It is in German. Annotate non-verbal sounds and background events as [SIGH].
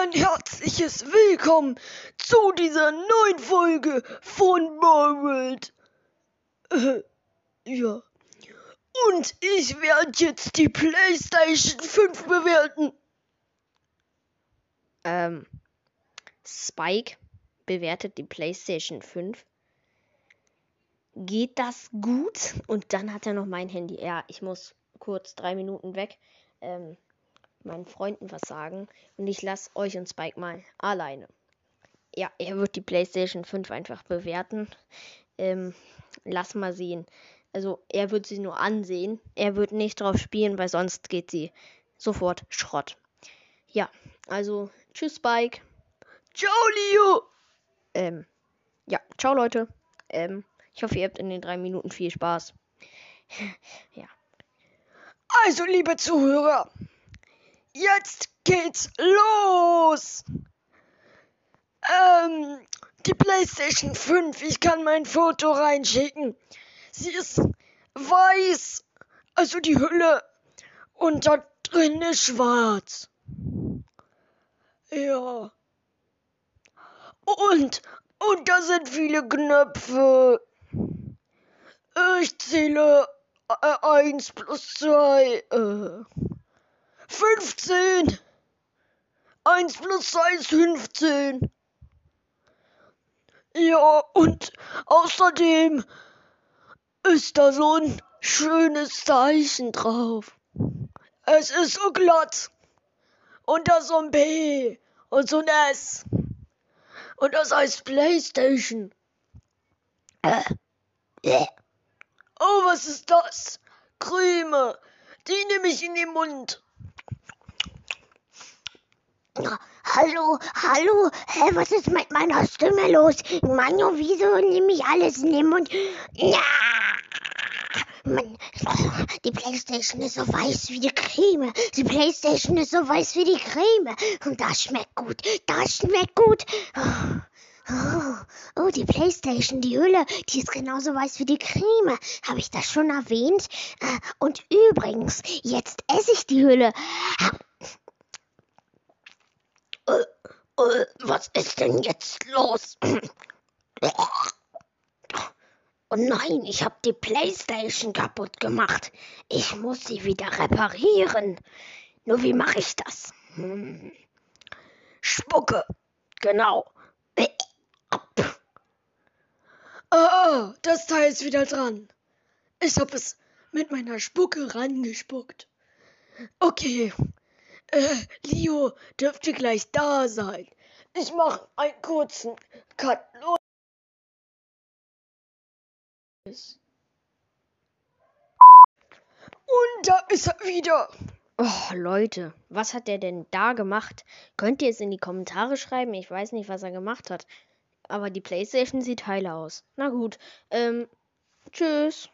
ein herzliches Willkommen zu dieser neuen Folge von Marvel. Äh, ja. Und ich werde jetzt die PlayStation 5 bewerten. Ähm, Spike bewertet die PlayStation 5. Geht das gut? Und dann hat er noch mein Handy. Ja, ich muss kurz drei Minuten weg. Ähm, meinen Freunden was sagen. Und ich lasse euch und Spike mal alleine. Ja, er wird die PlayStation 5 einfach bewerten. Ähm, lass mal sehen. Also, er wird sie nur ansehen. Er wird nicht drauf spielen, weil sonst geht sie sofort Schrott. Ja, also, tschüss, Spike. Ciao, Leo. Ähm, ja, ciao, Leute. Ähm, ich hoffe, ihr habt in den drei Minuten viel Spaß. [LAUGHS] ja. Also, liebe Zuhörer, jetzt geht's los. Ähm, die PlayStation 5, ich kann mein Foto reinschicken. Sie ist weiß, also die Hülle, und da drin ist schwarz. Ja. Und, und da sind viele Knöpfe. Ich zähle äh, 1 plus 2. Äh, 15. 1 plus 2 ist 15. Ja, und außerdem ist da so ein schönes Zeichen drauf. Es ist so glatt. Und da so ein B und so ein S. Und das heißt PlayStation. Oh, was ist das? Creme. Die nehme ich in den Mund. Hallo, hallo, hä, was ist mit meiner Stimme los? Manu, wieso nehme ich alles in den Mund? Ja! Mann, die Playstation ist so weiß wie die Creme. Die Playstation ist so weiß wie die Creme. Und das schmeckt gut. Das schmeckt gut. Oh, oh, die Playstation, die Hülle, die ist genauso weiß wie die Creme. Habe ich das schon erwähnt? Äh, Und übrigens, jetzt esse ich die Hülle. Äh, äh, Was ist denn jetzt los? Oh nein, ich habe die Playstation kaputt gemacht. Ich muss sie wieder reparieren. Nur wie mache ich das? Hm. Spucke. Genau. Ah, das Teil ist wieder dran. Ich habe es mit meiner Spucke rangespuckt. Okay. Äh, Leo dürfte gleich da sein. Ich mache einen kurzen Cut. Und da ist er wieder. Oh, Leute, was hat der denn da gemacht? Könnt ihr es in die Kommentare schreiben? Ich weiß nicht, was er gemacht hat. Aber die Playstation sieht heile aus. Na gut. Ähm, tschüss.